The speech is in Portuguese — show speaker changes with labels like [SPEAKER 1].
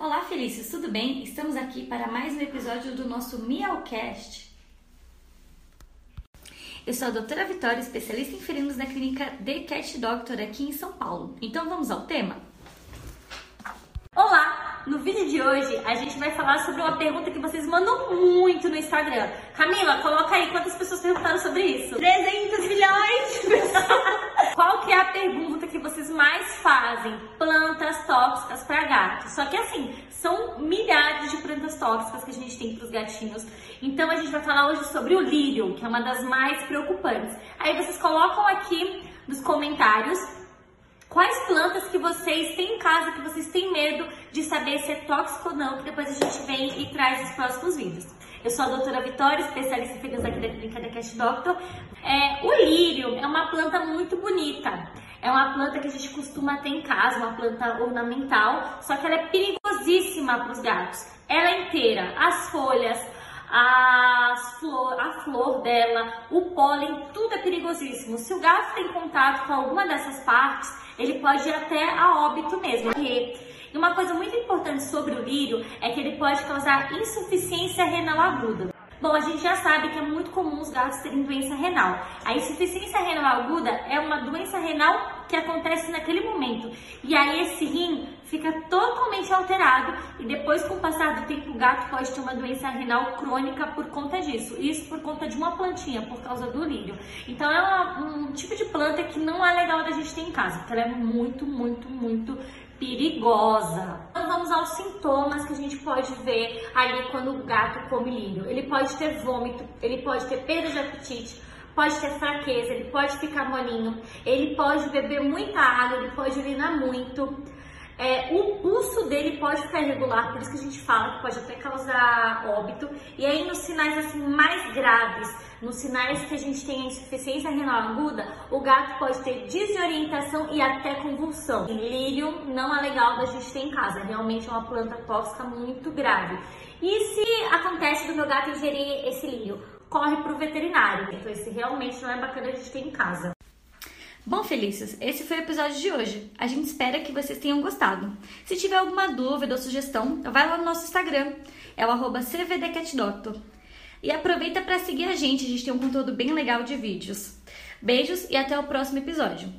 [SPEAKER 1] Olá, Felícios, tudo bem? Estamos aqui para mais um episódio do nosso Miaucast. Eu sou a doutora Vitória, especialista em felinos da clínica The Cat Doctor aqui em São Paulo. Então vamos ao tema?
[SPEAKER 2] Olá! No vídeo de hoje a gente vai falar sobre uma pergunta que vocês mandam muito no Instagram. Camila, coloca aí quantas pessoas perguntaram sobre isso. 300 milhões! Qual que é a pergunta que vocês mais fazem? Plantas tóxicas para gatos. Só que assim, são milhares de plantas tóxicas que a gente tem para os gatinhos. Então a gente vai falar hoje sobre o lírio, que é uma das mais preocupantes. Aí vocês colocam aqui nos comentários quais plantas que vocês têm em casa que vocês têm medo de saber se é tóxico ou não, que depois a gente vem e traz nos próximos vídeos. Eu sou a doutora Vitória, especialista em felinos aqui da clínica da Cat Doctor. É, o lírio é uma planta muito bonita. É uma planta que a gente costuma ter em casa, uma planta ornamental, só que ela é perigosíssima para os gatos. Ela é inteira, as folhas, as flor, a flor dela, o pólen, tudo é perigosíssimo. Se o gato tem contato com alguma dessas partes, ele pode ir até a óbito mesmo. E uma coisa muito importante sobre o lírio é que ele pode causar insuficiência renal aguda. Bom, a gente já sabe que é muito comum os gatos terem doença renal. A insuficiência renal aguda é uma doença renal que acontece naquele momento. E aí esse rim fica totalmente alterado e depois com o passar do tempo o gato pode ter uma doença renal crônica por conta disso. Isso por conta de uma plantinha, por causa do lírio. Então é um tipo de planta que não é legal da gente ter em casa, porque ela é muito, muito, muito perigosa. Então vamos aos sintomas que a gente pode ver ali quando o gato come lírio. Ele pode ter vômito, ele pode ter perda de apetite, pode ter fraqueza, ele pode ficar molinho, ele pode beber muita água, ele pode urinar muito. É, o pulso dele pode ficar irregular, por isso que a gente fala que pode até causar óbito. E aí nos sinais assim mais graves, nos sinais que a gente tem a insuficiência renal aguda, o gato pode ter desorientação e até convulsão. Lírio não é legal da gente ter em casa, realmente é uma planta tóxica muito grave. E se acontece do meu gato ingerir esse lírio? Corre para o veterinário. Então esse realmente não é bacana a gente ter em casa.
[SPEAKER 1] Bom, Felícios, esse foi o episódio de hoje. A gente espera que vocês tenham gostado. Se tiver alguma dúvida ou sugestão, vai lá no nosso Instagram, é o arroba CVDCatDoctor. E aproveita para seguir a gente, a gente tem um conteúdo bem legal de vídeos. Beijos e até o próximo episódio.